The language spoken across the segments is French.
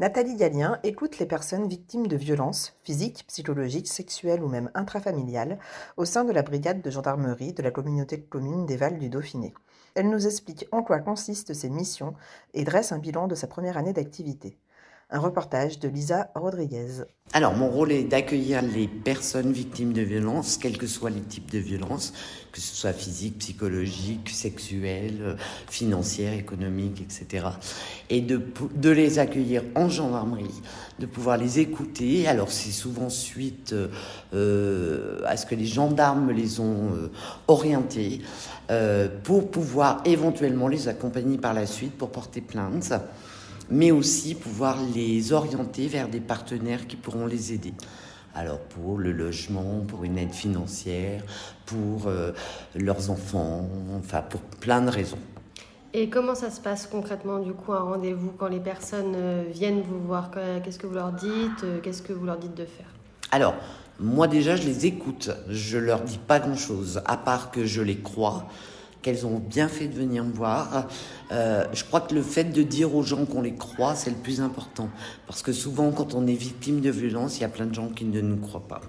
Nathalie Gallien écoute les personnes victimes de violences physiques, psychologiques, sexuelles ou même intrafamiliales au sein de la brigade de gendarmerie de la communauté de communes des Vals du Dauphiné. Elle nous explique en quoi consistent ses missions et dresse un bilan de sa première année d'activité. Un reportage de Lisa Rodriguez. Alors, mon rôle est d'accueillir les personnes victimes de violences, quels que soient les types de violences, que ce soit physique, psychologique, sexuelle, financière, économique, etc. Et de, les accueillir en gendarmerie, de pouvoir les écouter. Alors, c'est souvent suite euh, à ce que les gendarmes les ont euh, orientés euh, pour pouvoir éventuellement les accompagner par la suite pour porter plainte mais aussi pouvoir les orienter vers des partenaires qui pourront les aider. Alors pour le logement, pour une aide financière, pour euh, leurs enfants, enfin pour plein de raisons. Et comment ça se passe concrètement du coup un rendez-vous quand les personnes euh, viennent vous voir? Qu'est-ce que vous leur dites? Euh, Qu'est-ce que vous leur dites de faire? Alors moi déjà je les écoute, je leur dis pas grand-chose à part que je les crois qu'elles ont bien fait de venir me voir. Euh, je crois que le fait de dire aux gens qu'on les croit, c'est le plus important. Parce que souvent, quand on est victime de violence, il y a plein de gens qui ne nous croient pas.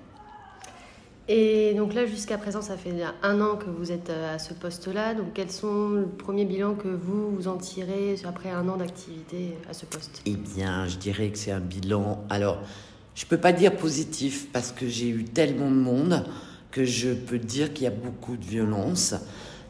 Et donc là, jusqu'à présent, ça fait un an que vous êtes euh, à ce poste-là. Donc quels sont le premier bilan que vous, vous en tirez après un an d'activité à ce poste? Eh bien, je dirais que c'est un bilan... Alors, je ne peux pas dire positif parce que j'ai eu tellement de monde que je peux dire qu'il y a beaucoup de violence.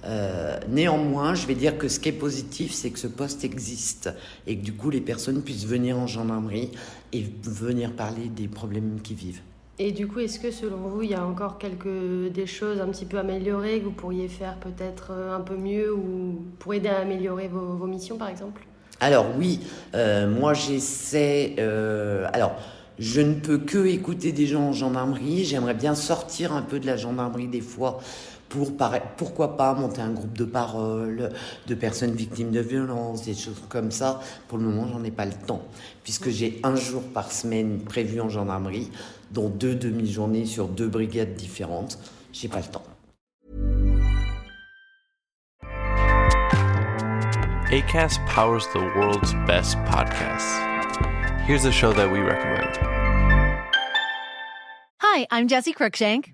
Euh, néanmoins, je vais dire que ce qui est positif, c'est que ce poste existe et que du coup, les personnes puissent venir en gendarmerie et venir parler des problèmes qu'ils vivent. Et du coup, est-ce que selon vous, il y a encore quelques des choses un petit peu améliorées que vous pourriez faire peut-être euh, un peu mieux ou pour aider à améliorer vos, vos missions, par exemple? Alors oui, euh, moi j'essaie. Euh, alors. Je ne peux que écouter des gens en gendarmerie. J'aimerais bien sortir un peu de la gendarmerie des fois pour pourquoi pas monter un groupe de parole de personnes victimes de violences, des choses comme ça. Pour le moment, j'en ai pas le temps, puisque j'ai un jour par semaine prévu en gendarmerie, dont deux demi-journées sur deux brigades différentes. J'ai pas le temps. ACAST powers the world's best podcasts. Here's a show that we recommend. Hi, I'm Jesse Cruikshank.